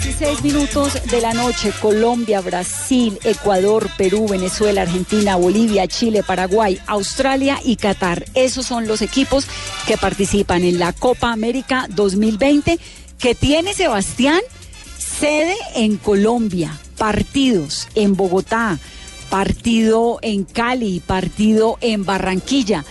16 minutos de la noche, Colombia, Brasil, Ecuador, Perú, Venezuela, Argentina, Bolivia, Chile, Paraguay, Australia y Qatar. Esos son los equipos que participan en la Copa América 2020 que tiene Sebastián sede en Colombia, partidos en Bogotá, partido en Cali, partido en Barranquilla.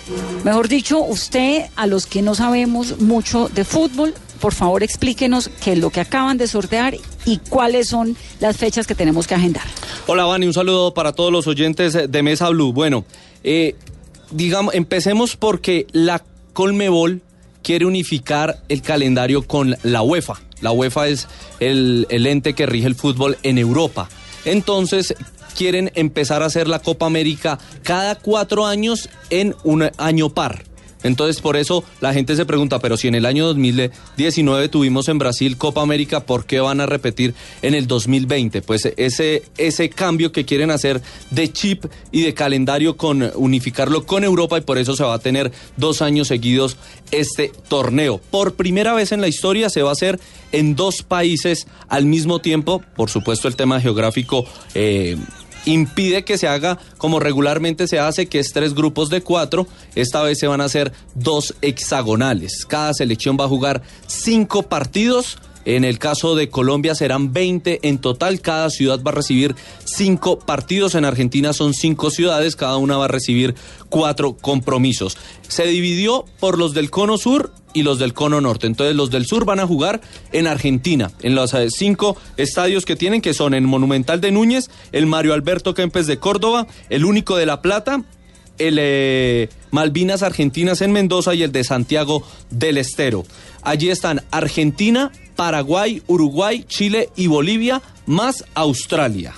Mejor dicho, usted, a los que no sabemos mucho de fútbol, por favor explíquenos qué es lo que acaban de sortear y cuáles son las fechas que tenemos que agendar. Hola, Vani, un saludo para todos los oyentes de Mesa Blue. Bueno, eh, digamos, empecemos porque la Colmebol quiere unificar el calendario con la UEFA. La UEFA es el ente que rige el fútbol en Europa. Entonces, quieren empezar a hacer la Copa América cada cuatro años en un año par. Entonces, por eso la gente se pregunta, pero si en el año 2019 tuvimos en Brasil Copa América, ¿por qué van a repetir en el 2020? Pues ese, ese cambio que quieren hacer de chip y de calendario con unificarlo con Europa y por eso se va a tener dos años seguidos este torneo. Por primera vez en la historia se va a hacer en dos países al mismo tiempo. Por supuesto, el tema geográfico. Eh, impide que se haga como regularmente se hace, que es tres grupos de cuatro. Esta vez se van a hacer dos hexagonales. Cada selección va a jugar cinco partidos. En el caso de Colombia serán 20 en total. Cada ciudad va a recibir cinco partidos. En Argentina son cinco ciudades. Cada una va a recibir cuatro compromisos. Se dividió por los del cono sur y los del cono norte. Entonces los del sur van a jugar en Argentina, en los eh, cinco estadios que tienen, que son el Monumental de Núñez, el Mario Alberto Kempes de Córdoba, el único de La Plata, el eh, Malvinas Argentinas en Mendoza y el de Santiago del Estero. Allí están Argentina, Paraguay, Uruguay, Chile y Bolivia, más Australia.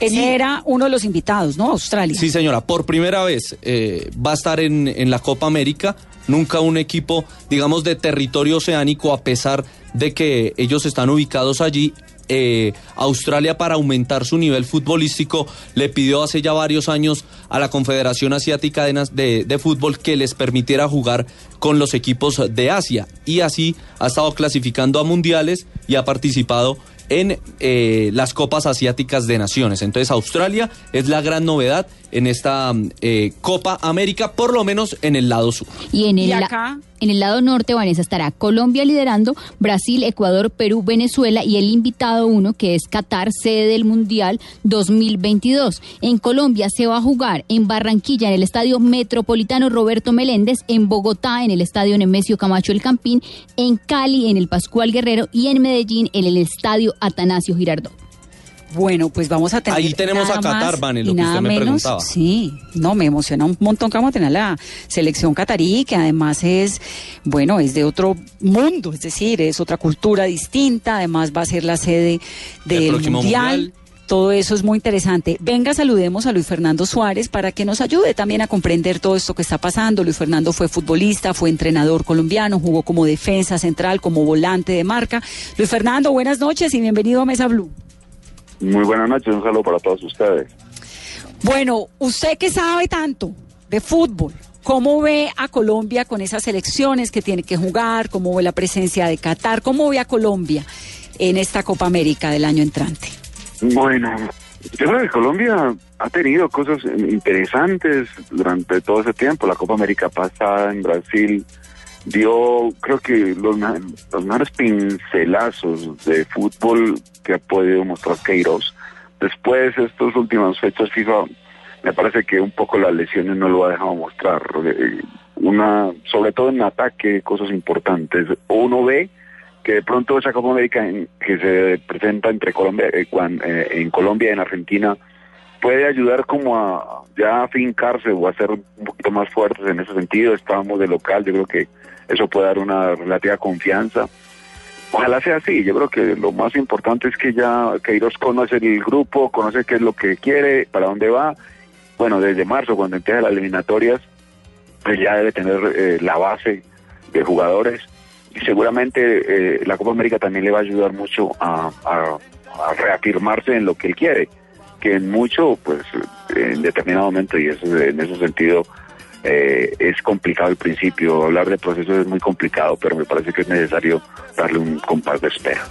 Era uno de los invitados, ¿no? Australia. Sí, señora, por primera vez eh, va a estar en, en la Copa América. Nunca un equipo, digamos, de territorio oceánico, a pesar de que ellos están ubicados allí. eh, Australia para aumentar su nivel futbolístico le pidió hace ya varios años a la Confederación Asiática de, de- de Fútbol que les permitiera jugar con los equipos de Asia y así ha estado clasificando a mundiales y ha participado en eh, las Copas Asiáticas de Naciones. Entonces Australia es la gran novedad en esta eh, Copa América, por lo menos en el lado sur. Y en el, Y acá- en el lado norte, Vanessa, estará Colombia liderando, Brasil, Ecuador, Perú, Venezuela y el invitado uno, que es Qatar, sede del Mundial 2022. En Colombia se va a jugar en Barranquilla, en el Estadio Metropolitano Roberto Meléndez, en Bogotá, en el Estadio Nemesio Camacho El Campín, en Cali, en el Pascual Guerrero y en Medellín, en el Estadio Atanasio Girardot. Bueno, pues vamos a tener. Ahí tenemos nada a Qatar, Vane, lo que usted me menos. preguntaba. Sí, no, me emociona un montón que vamos a tener la selección catarí, que además es, bueno, es de otro mundo, es decir, es otra cultura distinta, además va a ser la sede del mundial. Mundial. Todo eso es muy interesante. Venga, saludemos a Luis Fernando Suárez para que nos ayude también a comprender todo esto que está pasando. Luis Fernando fue futbolista, fue entrenador colombiano, jugó como defensa central, como volante de marca. Luis Fernando, buenas noches y bienvenido a Mesa Blue. Muy buenas noches, un saludo para todos ustedes. Bueno, usted que sabe tanto de fútbol, ¿Cómo ve a Colombia con esas elecciones que tiene que jugar? ¿Cómo ve la presencia de Qatar? ¿Cómo ve a Colombia en esta Copa América del año entrante? Bueno, yo creo que Colombia ha tenido cosas interesantes durante todo ese tiempo. La Copa América pasada en Brasil dio, creo que los, los mejores pincelazos de fútbol que ha podido mostrar Queiroz. Después, estos últimos fechas FIFA, me parece que un poco las lesiones no lo ha dejado mostrar. Eh, una, sobre todo en ataque, cosas importantes. Uno ve que de pronto esa Copa América que se presenta entre Colombia, eh, eh, en Colombia y en Argentina puede ayudar como a ya afincarse o a ser un poquito más fuertes en ese sentido. Estábamos de local, yo creo que eso puede dar una relativa confianza. Ojalá sea así, yo creo que lo más importante es que ya Queiroz conoce el grupo, conoce qué es lo que quiere, para dónde va. Bueno, desde marzo, cuando empieza las eliminatorias, pues ya debe tener eh, la base de jugadores y seguramente eh, la Copa América también le va a ayudar mucho a, reafirmarse en lo que él quiere, que en mucho, pues en determinado momento, y eso, en ese sentido eh, es complicado al principio, hablar de procesos es muy complicado, pero me parece que es necesario darle un compás de espera.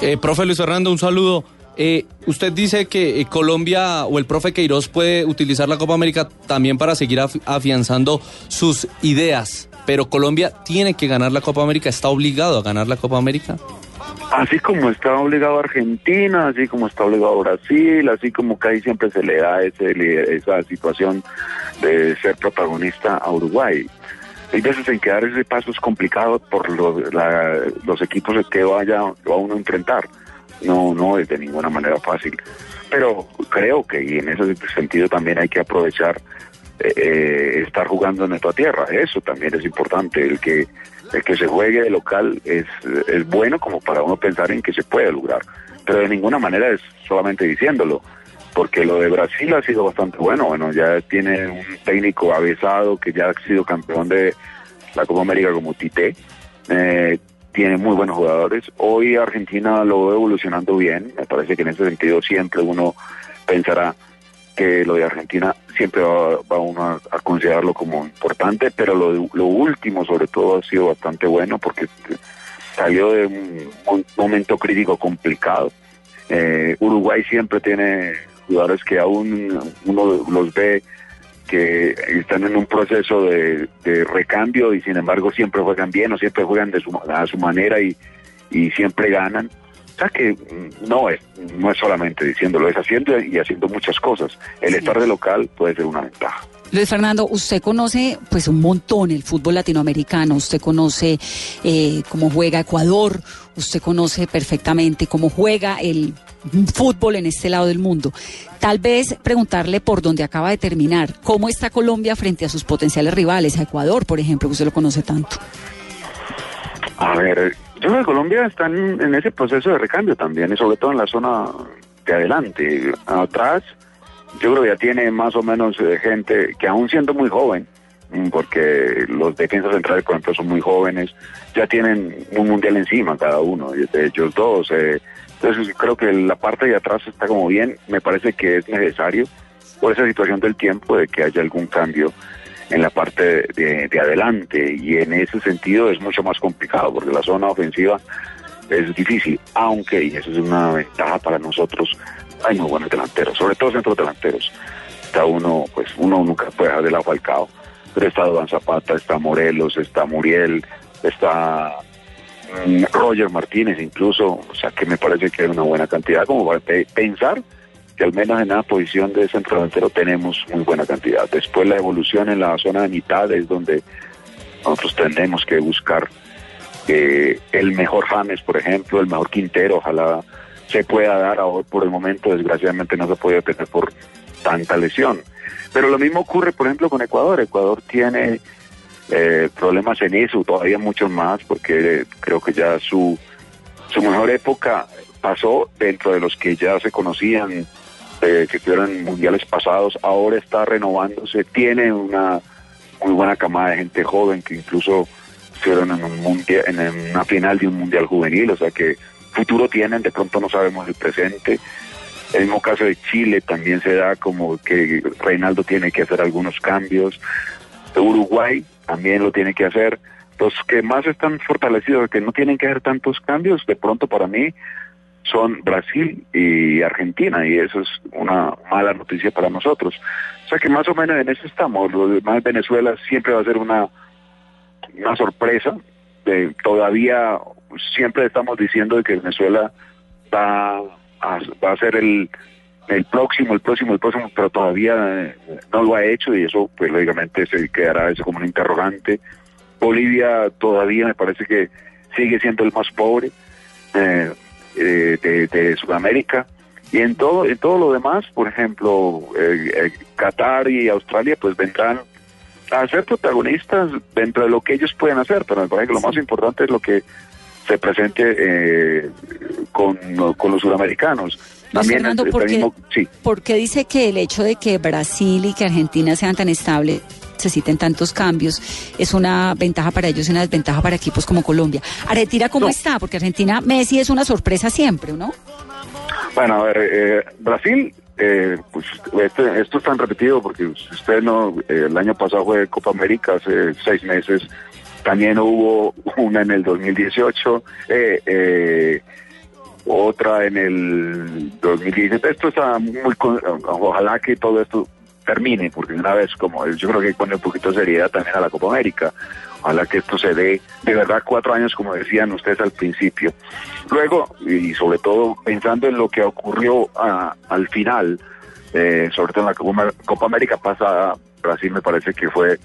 Eh, profe Luis Fernando, un saludo. Eh, usted dice que Colombia o el profe Queiroz puede utilizar la Copa América también para seguir afianzando sus ideas pero Colombia tiene que ganar la Copa América, está obligado a ganar la Copa América. Así como está obligado Argentina, así como está obligado Brasil, así como que ahí siempre se le da ese, esa situación de ser protagonista a Uruguay. Hay veces en que dar ese paso es complicado por los equipos que vaya va uno a enfrentar. No, no es de ninguna manera fácil. Pero creo que y en ese sentido también hay que aprovechar eh, estar jugando en nuestra tierra. Eso también es importante. El que, el que se juegue de local es, es bueno como para uno pensar en que se puede lograr. Pero de ninguna manera es solamente diciéndolo. Porque lo de Brasil ha sido bastante bueno. Bueno, ya tiene un técnico avesado que ya ha sido campeón de la Copa América como Tite. Eh, tiene muy buenos jugadores. Hoy Argentina lo ve evolucionando bien. Me parece que en ese sentido siempre uno pensará que lo de Argentina siempre va, uno a, considerarlo como importante, pero lo, lo último sobre todo ha sido bastante bueno porque salió de un, momento crítico complicado. Eh, Uruguay siempre tiene jugadores que aún uno los ve que están en un proceso de, recambio y sin embargo siempre juegan bien o siempre juegan de su, a su manera y, y siempre ganan que mm, no es, no es solamente diciéndolo, es haciendo y haciendo muchas cosas. El estar de local puede ser una ventaja. Luis Fernando, usted conoce pues un montón el fútbol latinoamericano, usted conoce eh, cómo juega Ecuador, usted conoce perfectamente cómo juega el fútbol en este lado del mundo. Tal vez preguntarle por dónde acaba de terminar, cómo está Colombia frente a sus potenciales rivales, a Ecuador, por ejemplo, que usted lo conoce tanto. A ver, yo creo que Colombia está en, ese proceso de recambio también, y sobre todo en la zona de adelante. Atrás, yo creo que ya tiene más o menos eh, gente que aún siendo muy joven, mm, porque los defensas centrales, por ejemplo, son muy jóvenes, ya tienen un mundial encima cada uno, de ellos dos. Eh, entonces creo que la parte de atrás está como bien, me parece que es necesario por esa situación del tiempo de que haya algún cambio en la parte de, adelante y en ese sentido es mucho más complicado porque la zona ofensiva es difícil, aunque, y eso es una ventaja para nosotros, hay muy buenos delanteros, sobre todo centros delanteros. Está uno, pues uno nunca puede dejar de lado Falcao, pero está Don Zapata, está Morelos, está Muriel, está mm, Roger Martínez incluso, o sea que me parece que hay una buena cantidad como para pensar que al menos en la posición de centro delantero tenemos muy buena cantidad. Después la evolución en la zona de mitad es donde nosotros tenemos que buscar eh, el mejor James, por ejemplo, el mejor Quintero, ojalá se pueda dar ahora por el momento, desgraciadamente no se puede tener por tanta lesión. Pero lo mismo ocurre, por ejemplo, con Ecuador. Ecuador tiene eh, problemas en eso, todavía muchos más, porque creo que ya su, su mejor época pasó dentro de los que ya se conocían que estuvieron en mundiales pasados, ahora está renovándose, tiene una muy buena camada de gente joven que incluso estuvieron en, un mundial, en una final de un mundial juvenil, o sea que futuro tienen, de pronto no sabemos el presente. El mismo caso de Chile también se da como que Reinaldo tiene que hacer algunos cambios. Uruguay también lo tiene que hacer. Los que más están fortalecidos, que no tienen que hacer tantos cambios, de pronto para mí son Brasil y Argentina, y eso es una mala noticia para nosotros. O sea que más o menos en eso estamos. Lo demás, Venezuela siempre va a ser una, una sorpresa. Eh, todavía siempre estamos diciendo de que Venezuela va a, va a ser el, el próximo, el próximo, el próximo, pero todavía eh, no lo ha hecho y eso pues lógicamente se quedará eso como un interrogante. Bolivia todavía me parece que sigue siendo el más pobre eh, eh, de, Sudamérica. Y en todo en todo lo demás, por ejemplo, Qatar y Australia pues vendrán a ser protagonistas dentro de lo que ellos pueden hacer, pero me parece que lo más importante es lo que se presente con, con los sudamericanos. También ¿por, qué, dice que el hecho de que Brasil y que Argentina sean tan estables necesiten tantos cambios, es una ventaja para ellos y una desventaja para equipos como Colombia. Aretira, ¿cómo está? Porque Argentina, Messi es una sorpresa siempre, ¿no? Bueno, a ver, eh, Brasil, eh, pues este, esto es tan repetido porque usted no, eh, el año pasado fue Copa América, hace seis meses, también hubo una en el 2018. Eh, eh, otra en el 2017. Esto está muy, ojalá que todo esto termine, porque una vez como yo creo que pone un poquito de seriedad también a la Copa América. Ojalá que esto se dé de verdad cuatro años, como decían ustedes al principio. Luego, y sobre todo pensando en lo que ocurrió al final, eh, sobre todo en la Copa, América pasada, Brasil me parece que fue,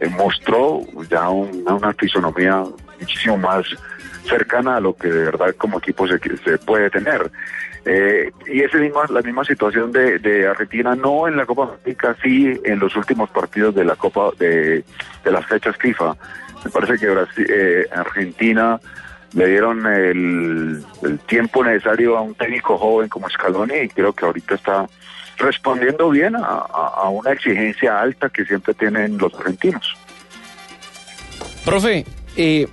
eh, mostró ya una fisonomía muchísimo más cercana a lo que de verdad como equipo se, se puede tener. Eh, y es misma, la misma situación de, de, Argentina, no en la Copa América, sí en los últimos partidos de la Copa de, de las fechas FIFA. Me parece que Brasil, eh, Argentina le dieron el, el, tiempo necesario a un técnico joven como Scaloni y creo que ahorita está respondiendo bien a, una exigencia alta que siempre tienen los argentinos. Profe, eh,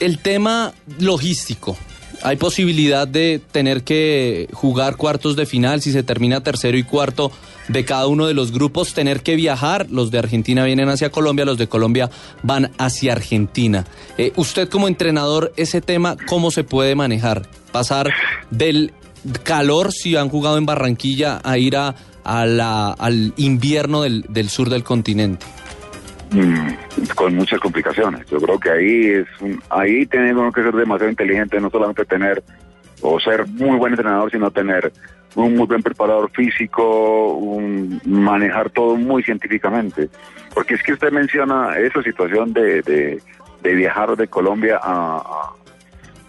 el tema logístico. Hay posibilidad de tener que jugar cuartos de final si se termina tercero y cuarto de cada uno de los grupos, tener que viajar. Los de Argentina vienen hacia Colombia, los de Colombia van hacia Argentina. Eh, usted como entrenador, ese tema, ¿cómo se puede manejar? Pasar del calor, si han jugado en Barranquilla, a ir a, al invierno del, del sur del continente. Mm, con muchas complicaciones. Yo creo que ahí es ahí tenemos que ser demasiado inteligente, no solamente tener o ser muy buen entrenador, sino tener un muy buen preparador físico, un, manejar todo muy científicamente. Porque es que usted menciona esa situación de, de, viajar de Colombia a,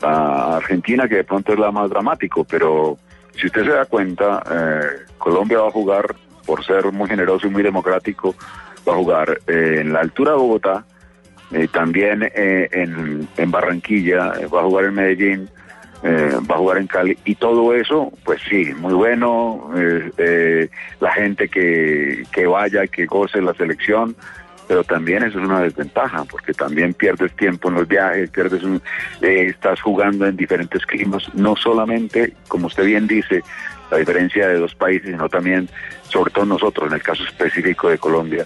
a, Argentina, que de pronto es la más dramático, pero si usted se da cuenta, eh, Colombia va a jugar, por ser muy generoso y muy democrático, va a jugar eh, en la altura de Bogotá, eh, también eh, en, en, Barranquilla, va a jugar en Medellín, va a jugar en Cali y todo eso, pues sí, muy bueno, la gente que, que vaya, que goce la selección, pero también eso es una desventaja, porque también pierdes tiempo en los viajes, pierdes un, estás jugando en diferentes climas, no solamente, como usted bien dice, la diferencia de dos países, sino también, sobre todo nosotros, en el caso específico de Colombia,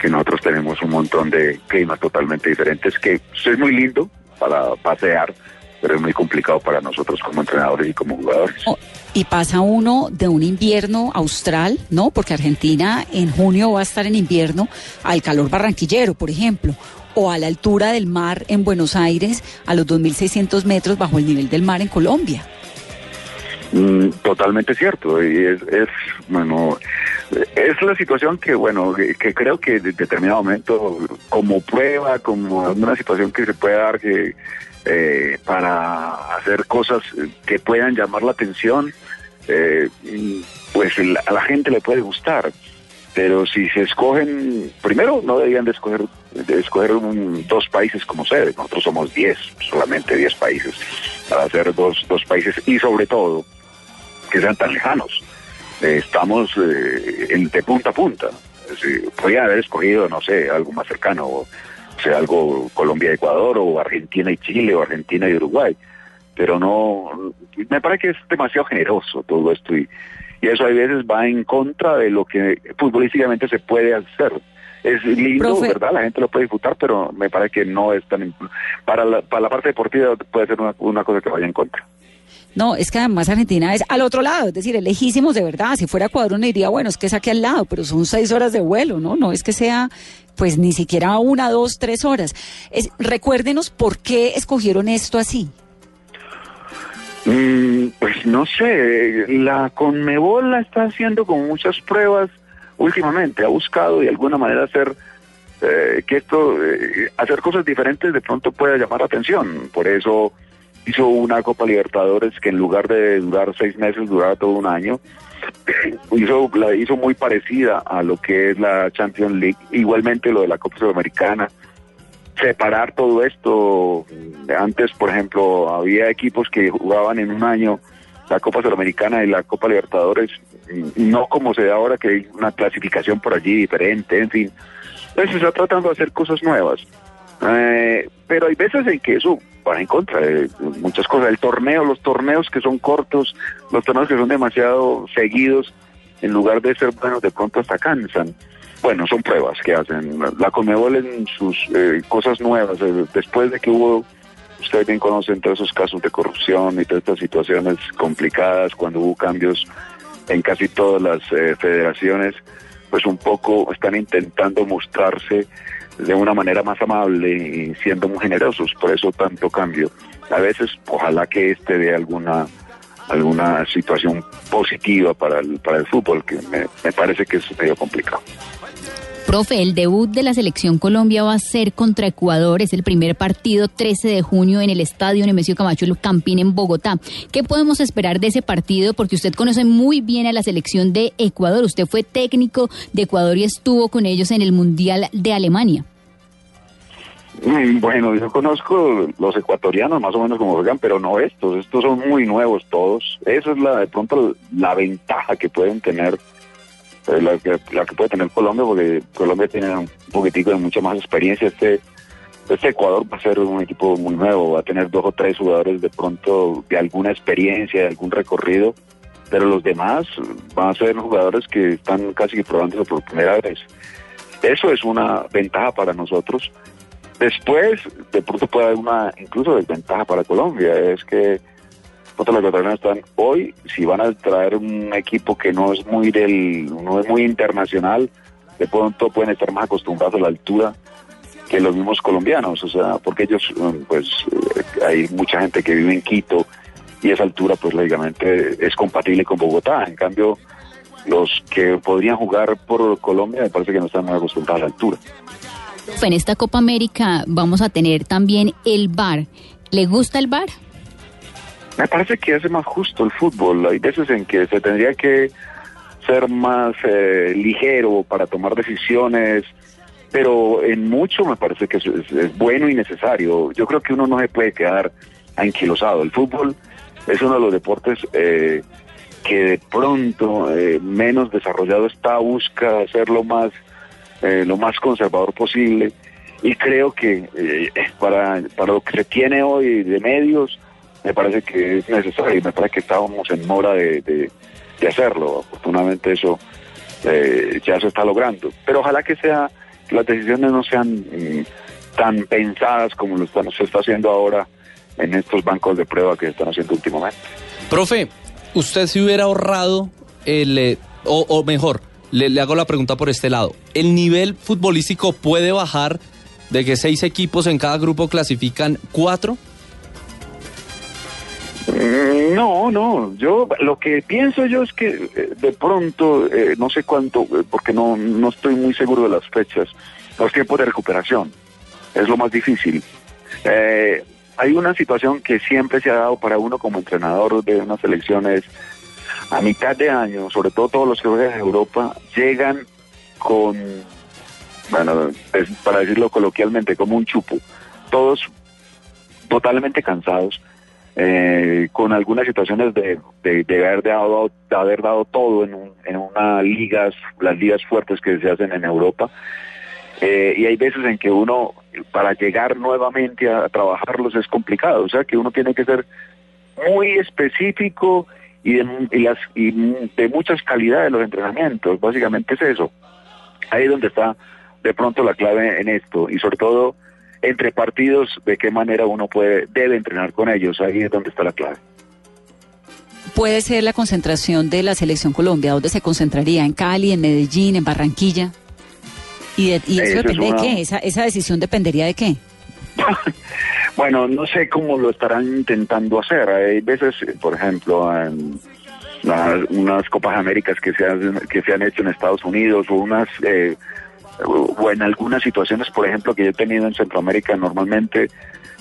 que nosotros tenemos un montón de climas totalmente diferentes, que es muy lindo para pasear, pero es muy complicado para nosotros como entrenadores y como jugadores. Oh, y pasa uno de un invierno austral, ¿no? Porque Argentina en junio va a estar en invierno al calor barranquillero, por ejemplo, o a la altura del mar en Buenos Aires, a los 2.600 metros bajo el nivel del mar en Colombia. Mm, totalmente cierto, y es, es, bueno, es la situación que, bueno, que, creo que en determinado momento, como prueba, como una situación que se puede dar que eh, para hacer cosas que puedan llamar la atención, eh, pues a la gente le puede gustar. Pero si se escogen, primero no deberían de escoger, de escoger dos países como sede, nosotros somos diez, solamente diez países, para hacer dos, dos países y sobre todo que sean tan lejanos. Eh, estamos eh, de punta a punta. podría haber escogido, no sé, algo más cercano, o sea, algo Colombia-Ecuador, o Argentina y Chile, o Argentina y Uruguay. Pero no, me parece que es demasiado generoso todo esto y, y eso a veces va en contra de lo que futbolísticamente se puede hacer. es lindo, Profe. ¿verdad? La gente lo puede disfrutar, pero me parece que no es tan... Para la, para la parte deportiva puede ser una, una cosa que vaya en contra. No, es que además Argentina es al otro lado, es decir, es lejísimos de verdad. Si fuera Ecuador uno diría, bueno, es que es aquí al lado, pero son seis horas de vuelo, ¿no? No es que sea, pues ni siquiera una, dos, tres horas. Recuérdenos por qué escogieron esto así. Mm, pues no sé, la Conmebol la está haciendo con muchas pruebas últimamente, ha buscado de alguna manera hacer eh, que esto, eh, hacer cosas diferentes de pronto pueda llamar la atención, por eso hizo una Copa Libertadores que en lugar de durar seis meses, duraba todo un año, hizo, la hizo muy parecida a lo que es la Champions League, igualmente lo de la Copa Sudamericana, separar todo esto. Antes, por ejemplo, había equipos que jugaban en un año la Copa Sudamericana y la Copa Libertadores, no como se da ahora que hay una clasificación por allí diferente, en fin. Entonces se está tratando de hacer cosas nuevas. Eh, pero hay veces en que eso va en contra de muchas cosas. El torneo, los torneos que son cortos, los torneos que son demasiado seguidos, en lugar de ser buenos, de pronto hasta cansan. Bueno, son pruebas que hacen. La Conmebol en sus eh, cosas nuevas, eh, después de que hubo, ustedes bien conocen todos esos casos de corrupción y todas estas situaciones complicadas, cuando hubo cambios en casi todas las eh, federaciones, pues un poco están intentando mostrarse de una manera más amable y siendo muy generosos, por eso tanto cambio. A veces, ojalá que este dé alguna alguna situación positiva para el, para el fútbol, que me, me parece que es medio complicado. Profe, el debut de la selección Colombia va a ser contra Ecuador. Es el primer partido 13 de junio en el estadio Nemesio Camacho Campín en Bogotá. ¿Qué podemos esperar de ese partido? Porque usted conoce muy bien a la selección de Ecuador. Usted fue técnico de Ecuador y estuvo con ellos en el Mundial de Alemania. Mm, Bueno, yo conozco los ecuatorianos más o menos como juegan, pero no estos. Estos son muy nuevos todos. Esa es la de pronto la ventaja que pueden tener, la, que, la que puede tener Colombia, porque Colombia tiene un poquitico de mucha más experiencia. Este, este Ecuador va a ser un equipo muy nuevo, va a tener dos o tres jugadores de pronto de alguna experiencia, de algún recorrido, pero los demás van a ser jugadores que están casi probándose por primera vez. Eso es una ventaja para nosotros. Después, de pronto puede haber una incluso desventaja para Colombia, es que nosotros los ecuatorianos están hoy, si van a traer un equipo que no es muy del, no es muy internacional, de pronto pueden estar más acostumbrados a la altura que los mismos colombianos, o sea, porque ellos, mm, pues, eh, hay mucha gente que vive en Quito y esa altura, pues, lógicamente es compatible con Bogotá. En cambio, los que podrían jugar por Colombia, me parece que no están muy acostumbrados a la altura. En esta Copa América vamos a tener también el bar. ¿Le gusta el bar? Me parece que hace más justo el fútbol. Hay veces en que se tendría que ser más eh, ligero para tomar decisiones, pero en mucho me parece que es, es- es bueno y necesario. Yo creo que uno no se puede quedar anquilosado. El fútbol es uno de los deportes eh, que de pronto eh, menos desarrollado está, busca hacerlo más, eh, lo más conservador posible. Y creo que eh, para, para lo que se tiene hoy de medios, me parece que es necesario y me parece que estábamos en mora de, de- hacerlo. Afortunadamente eso eh, ya se está logrando. Pero ojalá que sea las decisiones no sean mm, tan pensadas como lo están, se está haciendo ahora en estos bancos de prueba que se están haciendo últimamente. Profe, ¿usted se hubiera ahorrado el... eh, o, o mejor, le hago la pregunta por este lado. ¿El nivel futbolístico puede bajar de que seis equipos en cada grupo clasifican cuatro? No, no, yo lo que pienso yo es que eh, de pronto, eh, no sé cuánto, eh, porque no, no estoy muy seguro de las fechas, los tiempos de recuperación, es lo más difícil. Hay una situación que siempre se ha dado para uno como entrenador de unas selecciones a mitad de año, sobre todo todos los que juegan en Europa, llegan con, bueno, es para decirlo coloquialmente, como un chupo, todos totalmente cansados, eh, con algunas situaciones de, de, haber, dado, haber dado todo en, un, en una ligas, las ligas fuertes que se hacen en Europa. Eh, y hay veces en que uno, para llegar nuevamente a, trabajarlos es complicado, o sea que uno tiene que ser muy específico y de, las, y de muchas calidades los entrenamientos, básicamente es eso. Ahí es donde está de pronto la clave en esto y sobre todo entre partidos de qué manera uno puede debe entrenar con ellos. Ahí es donde está la clave. Puede ser la concentración de la selección Colombia dónde se concentraría en Cali en Medellín en Barranquilla y, y eso, depende de qué esa esa decisión dependería de qué bueno no sé cómo lo estarán intentando hacer. Hay veces por ejemplo en unas Copas Américas que se han, que se han hecho en Estados Unidos o unas eh, o en algunas situaciones, por ejemplo, que yo he tenido en Centroamérica normalmente,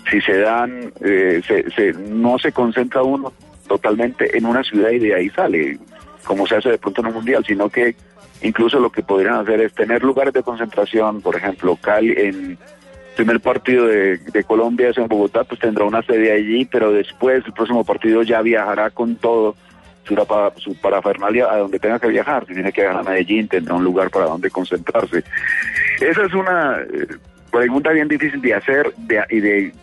si se dan, eh, se, no se concentra uno totalmente en una ciudad y de ahí sale, como se hace de pronto en un mundial, sino que incluso lo que podrían hacer es tener lugares de concentración, por ejemplo, Cali en primer partido de, de Colombia es en Bogotá, pues tendrá una sede allí, pero después el próximo partido ya viajará con todo su, su parafernalia a donde tenga que viajar. Si tiene que viajar a Medellín, tendrá un lugar para donde concentrarse. Esa es una eh, pregunta bien difícil de hacer y de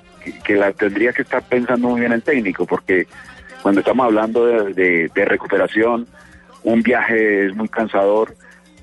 que la tendría que estar pensando muy bien el técnico, porque cuando estamos hablando de, recuperación, un viaje es muy cansador.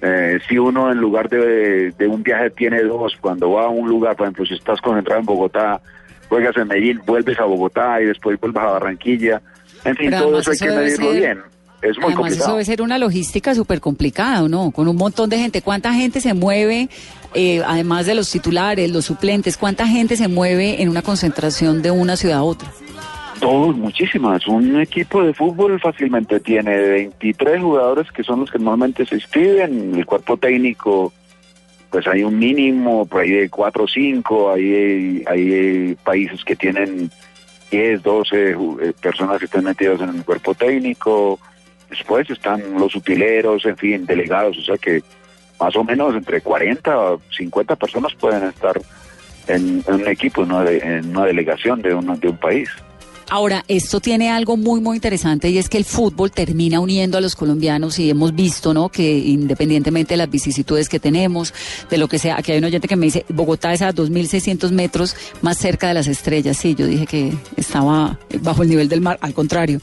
Eh, si uno en lugar de, de, un viaje tiene dos, cuando va a un lugar, por ejemplo, si estás concentrado en Bogotá, juegas en Medellín, vuelves a Bogotá y después vuelves a Barranquilla, en fin, todo eso hay que medirlo bien. Es muy además eso debe ser una logística súper complicada, ¿no? Con un montón de gente. ¿Cuánta gente se mueve, eh, además de los titulares, los suplentes, cuánta gente se mueve en una concentración de una ciudad a otra? Todos, muchísimas. Un equipo de fútbol fácilmente tiene 23 jugadores que son los que normalmente se inscriben. El cuerpo técnico, pues hay un mínimo, por ahí de 4 o 5. Hay, hay países que tienen 10, 12 eh, personas que están metidas en el cuerpo técnico, después están los utileros, en fin, delegados, o sea que más o menos entre 40 o 50 personas pueden estar en, un equipo, en una delegación de, de un país. Ahora, esto tiene algo muy, muy interesante y es que el fútbol termina uniendo a los colombianos y hemos visto, ¿no? Que independientemente de las vicisitudes que tenemos, de lo que sea, aquí hay un oyente que me dice, Bogotá es a 2.600 metros más cerca de las estrellas. Sí, yo dije que estaba bajo el nivel del mar, al contrario.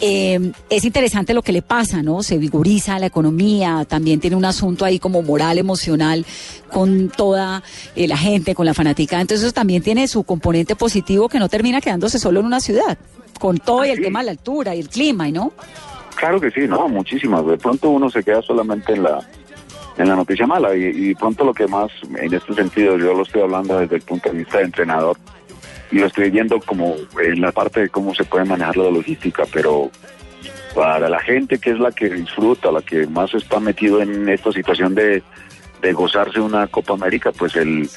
Eh, es interesante lo que le pasa, ¿no? Se vigoriza la economía, también tiene un asunto ahí como moral, emocional, con toda eh, la gente, con la fanática. Entonces eso también tiene su componente positivo que no termina quedándose solo en una ciudad, con todo y el tema de la altura y el clima, ¿no? Claro que sí, no, muchísimas. De pronto uno se queda solamente en la en la noticia mala y, y pronto lo que más, en este sentido, yo lo estoy hablando desde el punto de vista de entrenador, lo estoy viendo como en la parte de cómo se puede manejar la logística, pero para la gente que es la que disfruta, la que más está metido en esta situación de, de gozarse una Copa América, pues el,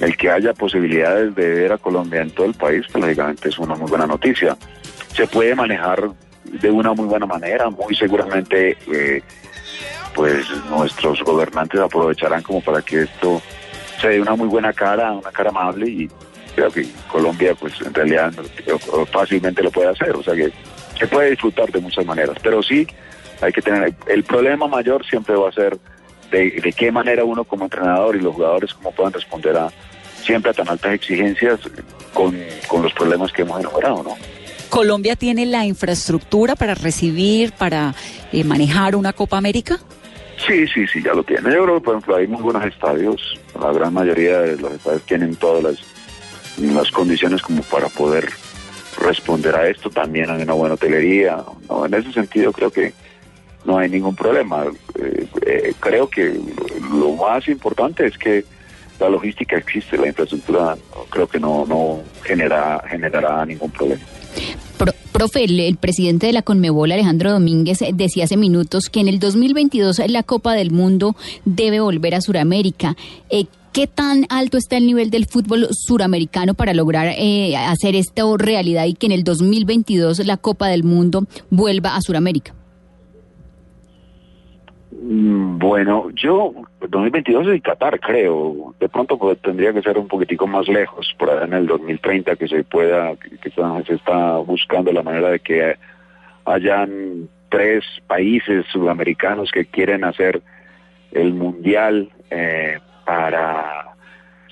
el que haya posibilidades de ver a Colombia en todo el país, pues lógicamente es una muy buena noticia. Se puede manejar de una muy buena manera, muy seguramente eh, pues nuestros gobernantes aprovecharán como para que esto se dé una muy buena cara, una cara amable y creo que Colombia pues en realidad fácilmente lo puede hacer, o sea que se puede disfrutar de muchas maneras, pero sí hay que tener, el problema mayor siempre va a ser de, qué manera uno como entrenador y los jugadores cómo puedan responder a siempre a tan altas exigencias con, los problemas que hemos enumerado, ¿no? ¿Colombia tiene la infraestructura para recibir, para eh, manejar una Copa América? Sí, sí, sí, ya lo tiene. Yo creo, por ejemplo, hay muy buenos estadios. La gran mayoría de los estadios tienen todas las las condiciones como para poder responder a esto. También hay una buena hotelería. ¿no? En ese sentido creo que no hay ningún problema. Eh, eh, creo que lo más importante es que la logística existe, la infraestructura creo que no, no genera, generará ningún problema. profe, el, presidente de la Conmebol, Alejandro Domínguez, decía hace minutos que en el 2022 la Copa del Mundo debe volver a Sudamérica. Eh, ¿Qué tan alto está el nivel del fútbol suramericano para lograr eh, hacer esto realidad y que en el 2022 la Copa del Mundo vuelva a Suramérica? Mm, bueno, yo, 2022 es Qatar, creo. De pronto pues, tendría que ser un poquitico más lejos, por allá en el 2030, que se pueda, que, se está buscando la manera de que hayan tres países sudamericanos que quieren hacer el mundial eh, para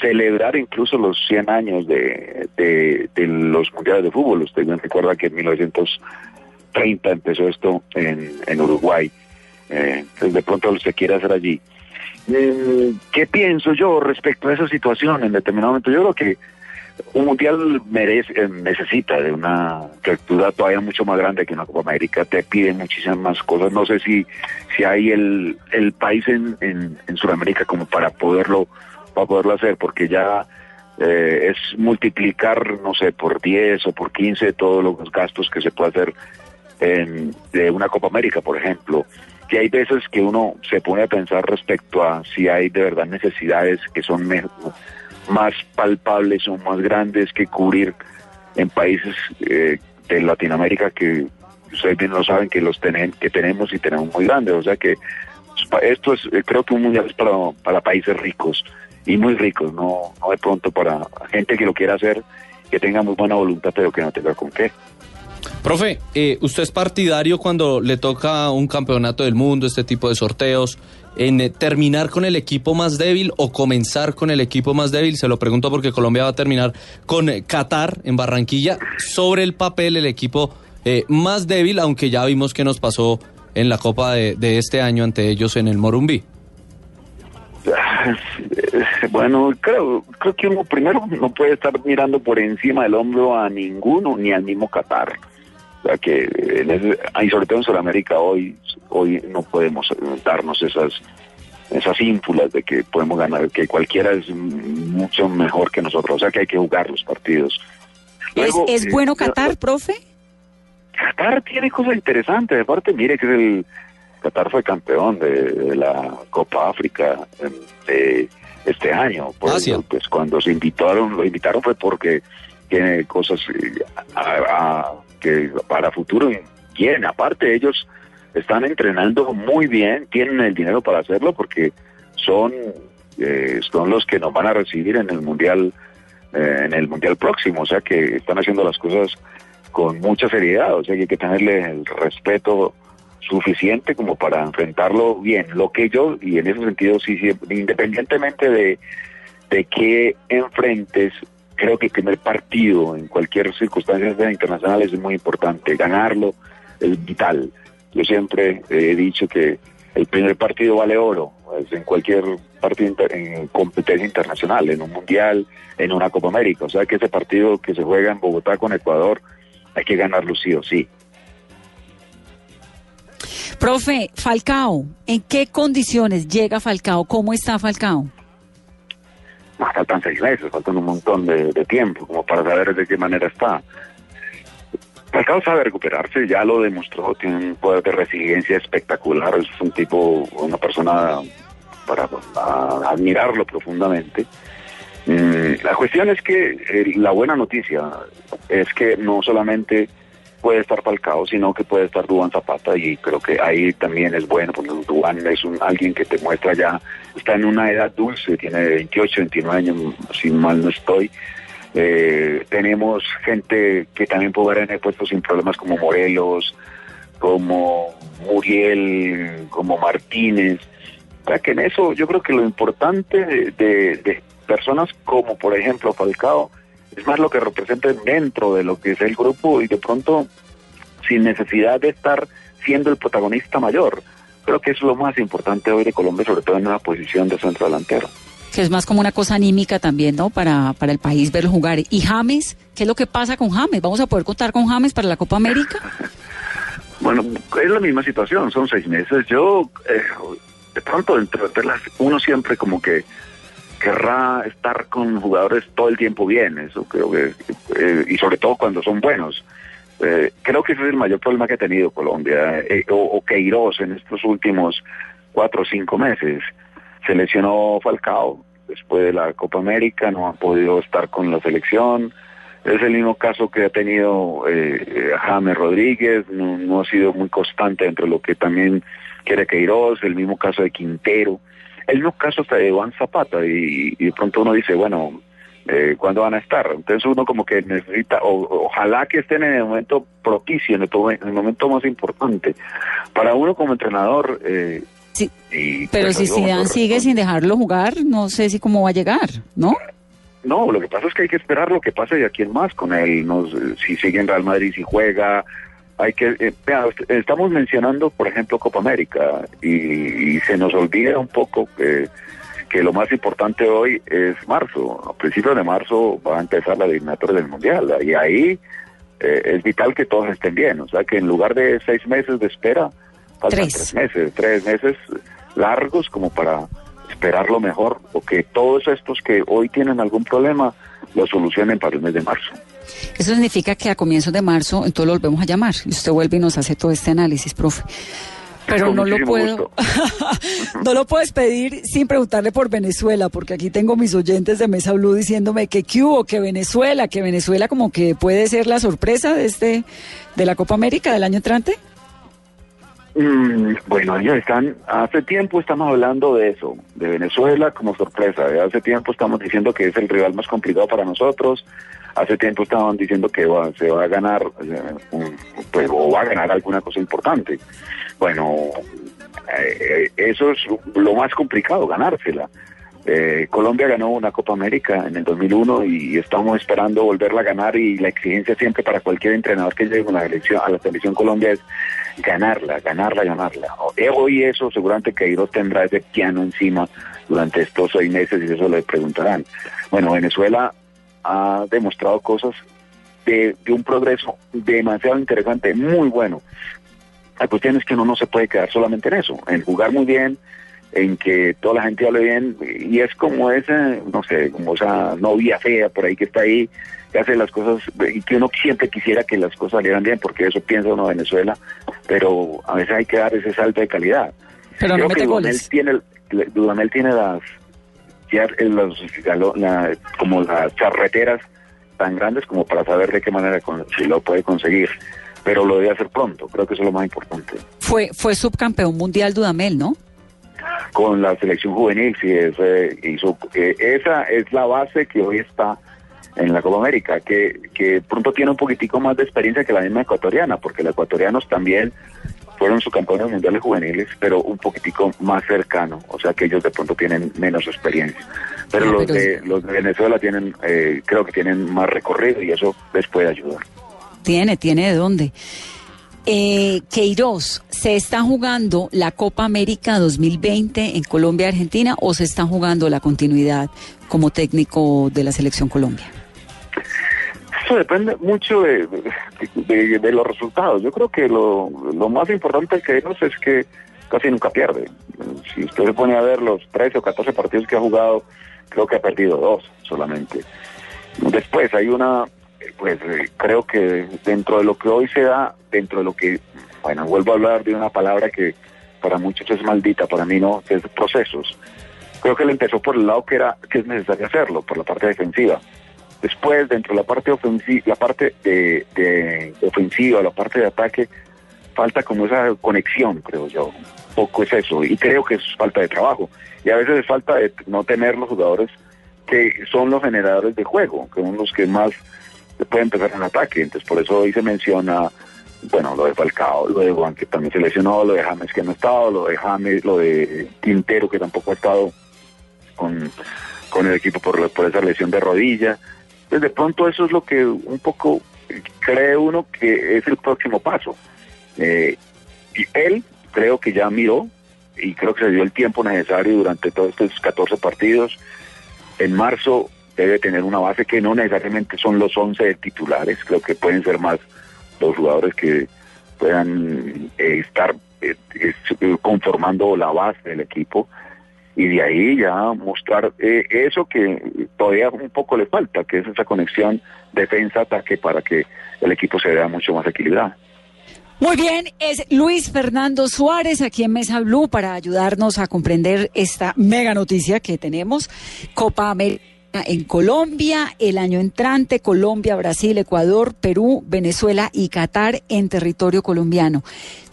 celebrar incluso los 100 años de, los mundiales de fútbol. Usted me recuerda que en 1930 empezó esto en, Uruguay. Eh, entonces de pronto se quiere hacer allí. Eh, ¿Qué pienso yo respecto a esa situación en determinado momento? Yo creo que un mundial merece, eh, necesita de una estructura todavía mucho más grande que una Copa América, te pide muchísimas más cosas. No sé si, si hay el, el país en, en, en Sudamérica como para poderlo, para poderlo hacer, porque ya eh, es multiplicar, no sé, por 10 o por 15 todos los gastos que se puede hacer de una Copa América, por ejemplo. Que hay veces que uno se pone a pensar respecto a si hay de verdad necesidades que son más palpables o más grandes que cubrir en países eh, de Latinoamérica que ustedes bien lo saben que los tenen, que tenemos y tenemos muy grandes. O sea que esto es, eh, creo que un mundial es para, para países ricos y muy ricos, no, no de pronto para gente que lo quiera hacer, que tenga muy buena voluntad, pero que no tenga con qué. Profe, eh, ¿usted es partidario cuando le toca un campeonato del mundo, este tipo de sorteos, en eh, terminar con el equipo más débil o comenzar con el equipo más débil? Se lo pregunto porque Colombia va a terminar con eh, Qatar en Barranquilla. Sobre el papel, el equipo más débil, aunque ya vimos que nos pasó en la Copa de, de este año ante ellos en el Morumbí. Bueno, creo, creo que uno primero no puede estar mirando por encima del hombro a ninguno, ni al mismo Qatar. O sea que, en ese, y sobre todo en Sudamérica hoy, hoy no podemos darnos esas esas ínfulas de que podemos ganar, que cualquiera es mucho mejor que nosotros. O sea que hay que jugar los partidos. Luego, ¿Es, ¿Es, bueno eh, Qatar, profe? Qatar tiene cosas interesantes. Aparte, mire que es el Qatar fue campeón de, la Copa África de este año. Por eso, pues cuando se invitaron, lo invitaron fue porque tiene cosas eh, que para futuro quieren. Aparte, ellos están entrenando muy bien, tienen el dinero para hacerlo porque son, eh, son los que nos van a recibir en el mundial eh, en el mundial próximo. O sea que están haciendo las cosas con mucha seriedad. O sea que hay que tenerle el respeto suficiente como para enfrentarlo bien. Lo que yo, y en ese sentido, sí, sí independientemente de, de qué enfrentes, creo que el primer partido en cualquier circunstancia internacional es muy importante. Ganarlo es vital. Yo siempre he dicho que el primer partido vale oro, en cualquier partido en competencia internacional, en un mundial, en una Copa América. O sea que ese partido que se juega en Bogotá con Ecuador hay que ganarlo sí o sí. Profe, Falcao, ¿en qué condiciones llega Falcao? ¿Cómo está Falcao? Faltan seis meses, faltan un montón de, tiempo como para saber de qué manera está. Falcao sabe recuperarse, ya lo demostró, tiene un poder de resiliencia espectacular, es un tipo, una persona para, admirarlo profundamente. Mm, la cuestión es que eh, la buena noticia es que no solamente puede estar Falcao, sino que puede estar Dubán Zapata y creo que ahí también es bueno, porque Dubán es un, alguien que te muestra ya, está en una edad dulce, tiene 28, 29 años, si mal no estoy. Eh, tenemos gente que también puede ver en el puesto sin problemas como Morelos, como Muriel, como Martínez. O sea que en eso yo creo que lo importante de, de personas como por ejemplo Falcao, es más lo que representen dentro de lo que es el grupo y de pronto sin necesidad de estar siendo el protagonista mayor. Creo que es lo más importante hoy de Colombia, sobre todo en una posición de centro delantero. Que es más como una cosa anímica también, ¿no? Para, para el país verlo jugar. ¿Y James? ¿Qué es lo que pasa con James? ¿Vamos a poder contar con James para la Copa América? bueno, es la misma situación, son seis meses. Yo, eh, de pronto, entre las, uno siempre como que querrá estar con jugadores todo el tiempo bien, eso creo que, eh, y sobre todo cuando son buenos. Eh, creo que ese es el mayor problema que ha tenido Colombia, eh, o, o, Queiroz en estos últimos cuatro o cinco meses. Se lesionó Falcao después de la Copa América, no ha podido estar con la selección. Es el mismo caso que ha tenido eh, James Rodríguez, no, no, ha sido muy constante entre lo que también quiere Queiroz, el mismo caso de Quintero el mismo caso hasta de Juan Zapata y, de pronto uno dice, bueno, eh, ¿cuándo van a estar? Entonces uno como que necesita, ojalá que estén en el momento propicio, en el, momento más importante. Para uno como entrenador... Eh, sí, pero si Zidane sigue sin dejarlo jugar, no sé si cómo va a llegar, ¿no? No, lo que pasa es que hay que esperar lo que pase de aquí en más con él. No, si sigue en Real Madrid, si juega, hay que, eh, estamos mencionando, por ejemplo, Copa América y, y se nos olvida un poco que, que lo más importante hoy es marzo. A principios de marzo va a empezar la eliminatoria del Mundial y ahí eh, es vital que todos estén bien. O sea, que en lugar de seis meses de espera, faltan Tres. tres meses, tres meses largos como para esperar lo mejor o que todos estos que hoy tienen algún problema lo solucionen para el mes de marzo. Eso significa que a comienzos de marzo entonces lo volvemos a llamar y usted vuelve y nos hace todo este análisis, profe. Pero Con no lo puedo, no lo puedes pedir sin preguntarle por Venezuela, porque aquí tengo mis oyentes de Mesa Blue diciéndome que qué hubo, que Venezuela, que Venezuela como que puede ser la sorpresa de este, de la Copa América del año entrante. Mm, bueno, ellos están, hace tiempo estamos hablando de eso, de Venezuela como sorpresa. Hace tiempo estamos diciendo que es el rival más complicado para nosotros. Hace tiempo estaban diciendo que va- se va a ganar, eh, un- pues, o va a ganar alguna cosa importante. Bueno, eh, eso es lo más complicado, ganársela. Eh, Colombia ganó una Copa América en el 2001 y estamos esperando volverla a ganar y la exigencia siempre para cualquier entrenador que llegue a la selección, a la selección Colombia es ganarla, ganarla, ganarla. Hoy eso seguramente Queiroz tendrá ese piano encima durante estos seis meses y eso le preguntarán. Bueno, Venezuela ha demostrado cosas de, de un progreso demasiado interesante, muy bueno. La cuestión es que uno no se puede quedar solamente en eso, en jugar muy bien, en que toda la gente hable bien, y es como esa, no sé, como esa novia fea por ahí que está ahí, que hace las cosas, y que uno siempre quisiera que las cosas salieran bien, porque eso piensa uno Venezuela, pero a veces hay que dar ese salto de calidad. Pero no mete que Dudamel goles. tiene, Dudamel tiene las, eh, los, galo- la- como las charreteras tan grandes como para saber de qué manera con- si lo puede conseguir, pero lo debe hacer pronto, creo que eso es lo más importante. Fue, fue subcampeón mundial Dudamel, ¿no? con la selección juvenil, sí, es, eh, hizo, eh, esa es la base que hoy está en la Copa América, que, que pronto tiene un poquitico más de experiencia que la misma ecuatoriana, porque los ecuatorianos también fueron subcampeones mundiales juveniles, pero un poquitico más cercano, o sea que ellos de pronto tienen menos experiencia. Pero Ah, los, pero- de, los de Venezuela tienen, eh, creo que tienen más recorrido y eso les puede ayudar. Tiene, tiene de dónde. Eh, Queiroz, ¿se está jugando la Copa América 2020 en Colombia y Argentina o se está jugando la continuidad como técnico de la selección Colombia? Eso depende mucho de, de- los resultados. Yo creo que lo, lo más importante que ellos es que casi nunca pierde. Si usted se pone a ver los 13 o 14 partidos que ha jugado, creo que ha perdido dos solamente. Después hay una, pues eh, creo que dentro de lo que hoy se da, dentro de lo que, bueno, vuelvo a hablar de una palabra que para muchos es maldita, para mí no, que es procesos. Creo que él empezó por el lado que era que es necesario hacerlo, por la parte defensiva. Después, dentro de la parte ofensiva, la parte de, ofensiva, la parte de ataque, falta como esa conexión, creo yo. Poco es eso. Y creo que es falta de trabajo. Y a veces es falta de no tener los jugadores que son los generadores de juego, que son los que más pueden empezar en ataque. Entonces, por eso hoy se menciona, bueno, lo de Falcao, lo de Juan, que también se lesionó, lo de James, que no ha estado, lo de James, lo de Quintero, que tampoco ha estado con, con el equipo por, por esa lesión de rodilla. Entonces, de pronto eso es lo que un poco cree uno que es el próximo paso. Eh, y él creo que ya miró y creo que se dio el tiempo necesario durante todos estos 14 partidos. En marzo debe tener una base que no necesariamente son los 11 titulares, creo que pueden ser más los jugadores que puedan eh, estar eh, eh, conformando la base del equipo y de ahí ya mostrar eh, eso que todavía un poco le falta, que es esa conexión defensa-ataque para que el equipo se vea mucho más equilibrado. Muy bien, es Luis Fernando Suárez aquí en Mesa Blue para ayudarnos a comprender esta mega noticia que tenemos. Copa América en Colombia, el año entrante, Colombia, Brasil, Ecuador, Perú, Venezuela y Qatar en territorio colombiano.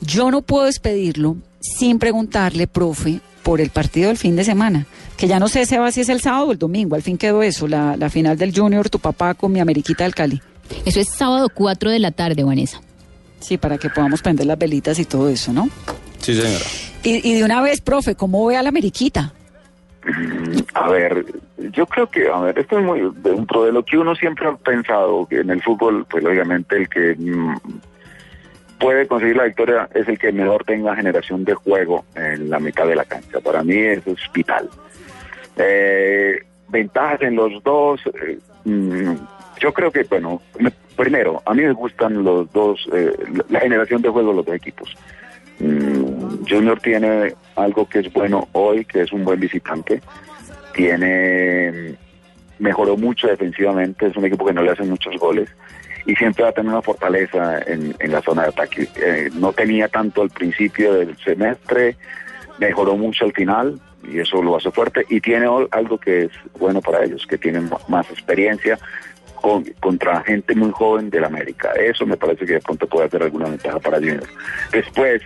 Yo no puedo despedirlo sin preguntarle, profe, por el partido del fin de semana, que ya no sé, Seba, si es el sábado o el domingo, al fin quedó eso, la, la final del Junior, tu papá con mi Ameriquita del Cali. Eso es sábado 4 de la tarde, Vanessa. Sí, para que podamos prender las velitas y todo eso, ¿no? Sí, señora. Y, y de una vez, profe, ¿cómo ve a la Ameriquita? A ver, yo creo que, a ver, esto es muy dentro de lo que uno siempre ha pensado, que en el fútbol, pues lógicamente el que mm, puede conseguir la victoria es el que mejor tenga generación de juego en la mitad de la cancha. Para mí es vital. Eh, ventajas en los dos, eh, mm, yo creo que, bueno, me- primero, a mí me gustan los dos, eh, la- generación de juego de los dos equipos. Mm, Junior tiene algo que es bueno hoy, que es un buen visitante. Tiene mejoró mucho defensivamente, es un equipo que no le hacen muchos goles y siempre va a tener una fortaleza en, en la zona de ataque. Eh, no tenía tanto al principio del semestre, mejoró mucho al final y eso lo hace fuerte y tiene algo que es bueno para ellos, que tienen más experiencia con- contra gente muy joven del América. Eso me parece que de pronto puede hacer alguna ventaja para Junior. Después,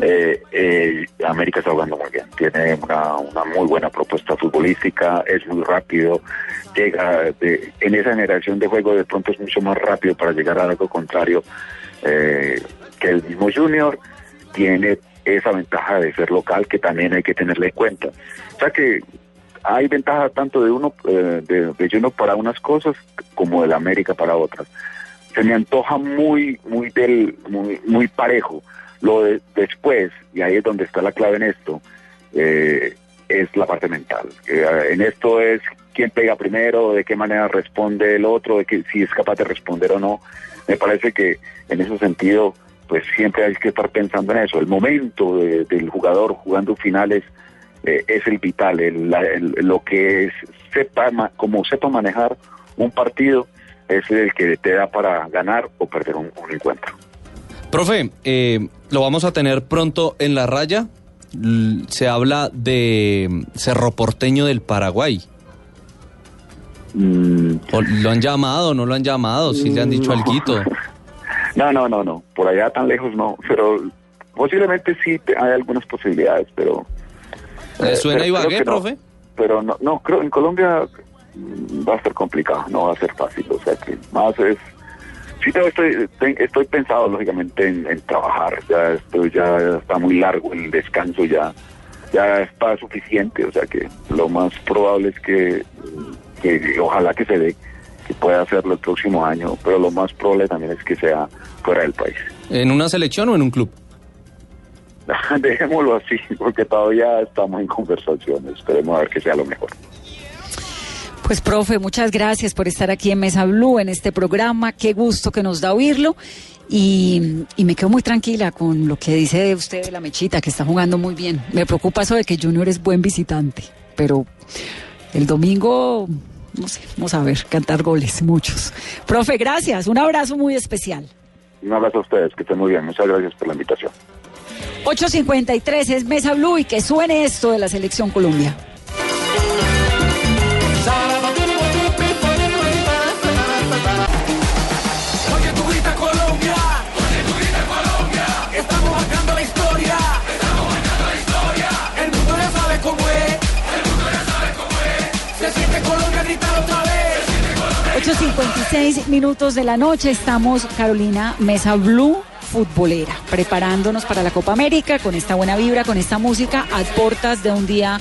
eh, eh, América está jugando muy bien, tiene una, una muy buena propuesta futbolística, es muy rápido, llega de- en esa generación de juego de pronto es mucho más rápido para llegar a algo contrario eh, que el mismo Junior, tiene esa ventaja de ser local que también hay que tenerla en cuenta. O sea que hay ventaja tanto de uno eh, de, de Junior para unas cosas como del América para otras. Se me antoja muy muy del muy muy parejo. Lo de después y ahí es donde está la clave en esto eh, es la parte mental. Eh, en esto es quién pega primero, de qué manera responde el otro, de que si es capaz de responder o no. Me parece que en ese sentido pues siempre hay que estar pensando en eso. El momento de- del jugador jugando finales eh, es el vital, el- lo que es, sepa, como sepa manejar un partido es el que te da para ganar o perder un encuentro. Profe, eh, lo vamos a tener pronto en la raya. Se habla de mm, Cerro Porteño del Paraguay. Mm, ¿Lo han llamado no lo han llamado? ¿Sí le han dicho No. alguito? No, no, no, no, por allá tan lejos no, pero posiblemente sí te- hay algunas posibilidades, pero... ¿Le eh, suena pero Ibagué, que no. profe? Pero no, no, creo en Colombia mm, va a ser complicado, no va a ser fácil, o sea que más es... Sí, estoy, estoy pensado lógicamente en, en trabajar, ya estoy, ya está muy largo el descanso, ya ya está suficiente, o sea que lo más probable es que, que ojalá que se dé, que pueda hacerlo el próximo año, pero lo más probable también es que sea fuera del país. ¿En una selección o en un club? Dejémoslo así, porque todavía estamos en conversaciones, esperemos a ver que sea lo mejor. Pues, profe, muchas gracias por estar aquí en Mesa Blue, en este programa. Qué gusto que nos da oírlo. Y, y me quedo muy tranquila con lo que dice usted de la mechita, que está jugando muy bien. Me preocupa eso de que Junior es buen visitante, pero el domingo, no sé, vamos a ver, cantar goles, muchos. Profe, gracias. Un abrazo muy especial. Un abrazo a ustedes, que estén muy bien, muchas gracias por la invitación. 8.53 es Mesa Blue y que suene esto de la Selección Colombia. 8.56 minutos de la noche estamos, Carolina Mesa Blue, futbolera, preparándonos para la Copa América con esta buena vibra, con esta música, a portas de un día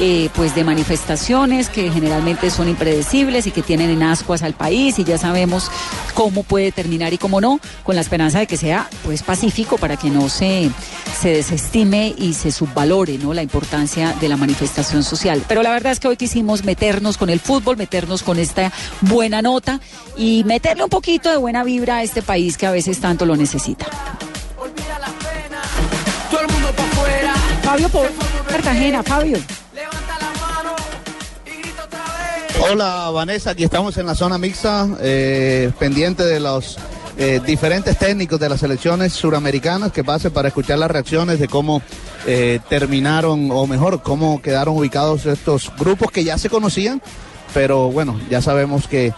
eh, pues de manifestaciones que generalmente son impredecibles y que tienen en ascuas al país y ya sabemos cómo puede terminar y cómo no, con la esperanza de que sea pues pacífico para que no se, se desestime y se subvalore ¿no? la importancia de la manifestación social. Pero la verdad es que hoy quisimos meternos con el fútbol, meternos con esta buena nota y meterle un poquito de buena vibra a este país que a veces tanto lo necesita. Todo el mundo para afuera. Fabio por Cartagena, Fabio. Hola Vanessa, aquí estamos en la zona mixta, eh, pendiente de los eh, diferentes técnicos de las selecciones suramericanas que pasen para escuchar las reacciones de cómo eh, terminaron, o mejor, cómo quedaron ubicados estos grupos que ya se conocían, pero bueno, ya sabemos que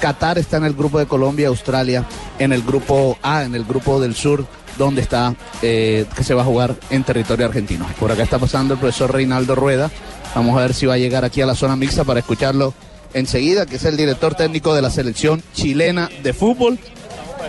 Qatar está en el grupo de Colombia, Australia en el grupo A, en el grupo del sur, donde está, que se va a jugar en territorio argentino. Por acá está pasando el profesor Reinaldo Rueda. Vamos a ver si va a llegar aquí a la zona mixta para escucharlo enseguida, que es el director técnico de la selección chilena de fútbol.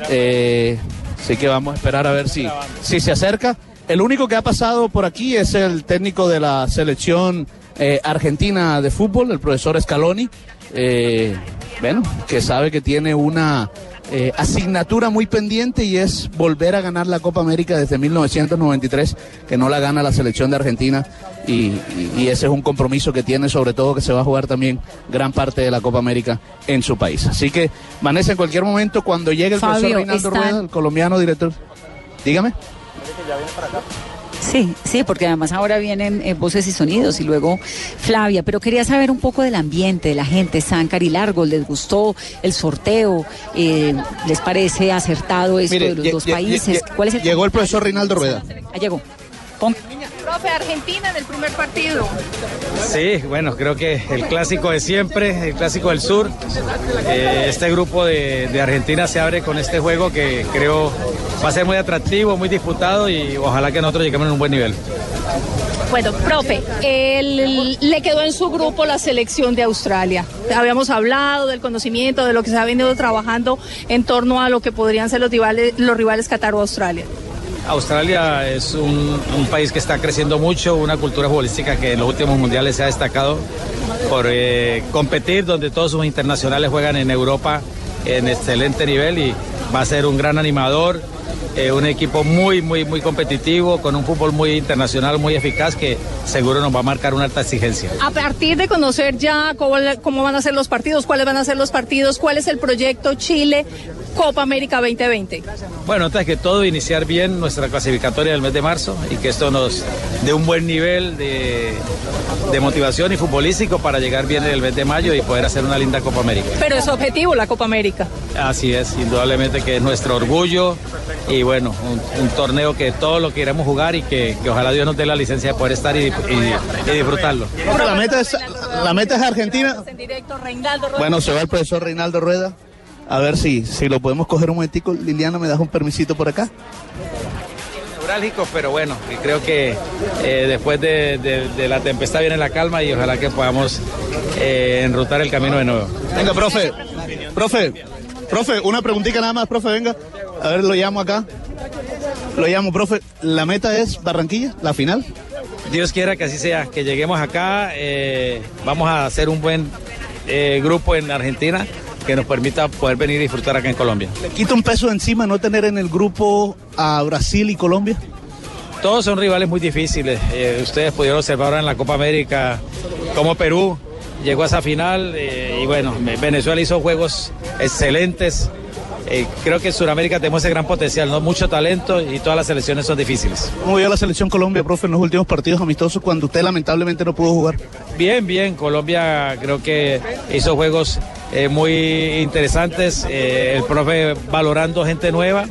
Eh, así que vamos a esperar a ver si, si se acerca. El único que ha pasado por aquí es el técnico de la selección eh, argentina de fútbol, el profesor Scaloni. Eh, bueno, que sabe que tiene una eh, asignatura muy pendiente y es volver a ganar la Copa América desde 1993, que no la gana la selección de Argentina y, y- y ese es un compromiso que tiene, sobre todo que se va a jugar también gran parte de la Copa América en su país. Así que, Vanessa, en cualquier momento, cuando llegue el Fabio, profesor Reinaldo están- Rueda, el colombiano director, dígame. Sí, sí, porque además ahora vienen eh, voces y sonidos y luego Flavia, pero quería saber un poco del ambiente, de la gente, Záncar y Largo, ¿les gustó el sorteo? Eh, ¿Les parece acertado esto Mire, de los dos países? ¿Cuál es el llegó el profesor Reinaldo Rueda. Ah, llegó. Pon- Profe, Argentina en el primer partido. Sí, bueno, creo que el clásico de siempre, el clásico del sur. Eh, este grupo de, de Argentina se abre con este juego que creo va a ser muy atractivo, muy disputado y ojalá que nosotros lleguemos en un buen nivel. Bueno, profe, él- le quedó en su grupo la selección de Australia. Habíamos hablado del conocimiento, de lo que se ha venido trabajando en torno a lo que podrían ser los rivales, los rivales Qatar o Australia. Australia es un, país que está creciendo mucho, una cultura futbolística que en los últimos mundiales se ha destacado por eh, competir, donde todos sus internacionales juegan en Europa en excelente nivel y va a ser un gran animador, eh, un equipo muy, muy, muy competitivo, con un fútbol muy internacional, muy eficaz, que seguro nos va a marcar una alta exigencia. A partir de conocer ya cómo, cómo van a ser los partidos, cuáles van a ser los partidos, cuál es el proyecto Chile Copa América 2020. Bueno, antes que todo, iniciar bien nuestra clasificatoria del mes de marzo y que esto nos dé un buen nivel de, de motivación y futbolístico para llegar bien en el mes de mayo y poder hacer una linda Copa América. Pero es objetivo la Copa América. Así es, indudablemente que es nuestro orgullo y bueno, un, un torneo que todo lo queremos jugar y que, que ojalá Dios nos dé la licencia de poder estar y, y- y disfrutarlo. La meta es, la meta es Argentina. Bueno, se va el profesor Reinaldo Rueda. A ver si, si lo podemos coger un momentico. Liliana, ¿me das un permisito por acá? Neurálgicos, pero bueno, y creo que eh, después de, de- de la tempestad viene la calma y ojalá que podamos eh, enrutar el camino de nuevo. Venga, profe. Profe. Profe, una preguntita nada más, profe, venga. A ver, lo llamo acá. Lo llamo, profe. ¿La meta es Barranquilla, la final? Dios quiera que así sea, que lleguemos acá, eh, vamos a hacer un buen eh, grupo en Argentina que nos permita poder venir y disfrutar acá en Colombia. ¿Le quita un peso encima no tener en el grupo a Brasil y Colombia? Todos son rivales muy difíciles. Eh, ustedes pudieron observar ahora en la Copa América cómo Perú llegó a esa final eh, y bueno, Venezuela hizo juegos excelentes. Eh, creo que en Sudamérica tenemos ese gran potencial, ¿no? mucho talento y todas las selecciones son difíciles. ¿Cómo vio la selección Colombia, profe, en los últimos partidos amistosos cuando usted lamentablemente no pudo jugar? Bien, bien. Colombia creo que hizo juegos eh, muy interesantes. eh, el profe valorando gente nueva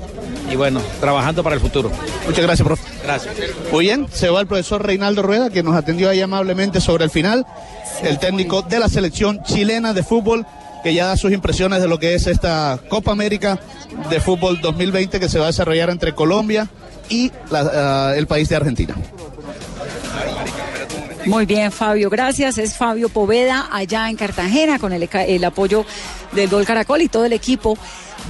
y bueno, trabajando para el futuro. Muchas gracias, profe. Gracias. Muy bien, se va el profesor Reinaldo Rueda, que nos atendió ahí amablemente sobre el final. El técnico de la selección chilena de fútbol, que ya da sus impresiones de lo que es esta Copa América de Fútbol 2020 que se va a desarrollar entre Colombia y la- ah, el país de Argentina. Muy bien, Fabio, gracias. Es Fabio Poveda allá en Cartagena con el, el apoyo del Gol Caracol y todo el equipo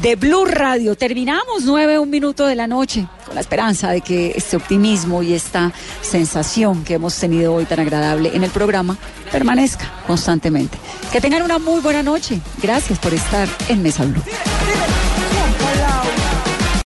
de Blue Radio. Terminamos nueve, un minuto de la noche con la esperanza de que este optimismo y esta sensación que hemos tenido hoy tan agradable en el programa permanezca constantemente. Que tengan una muy buena noche. Gracias por estar en Mesa Blue.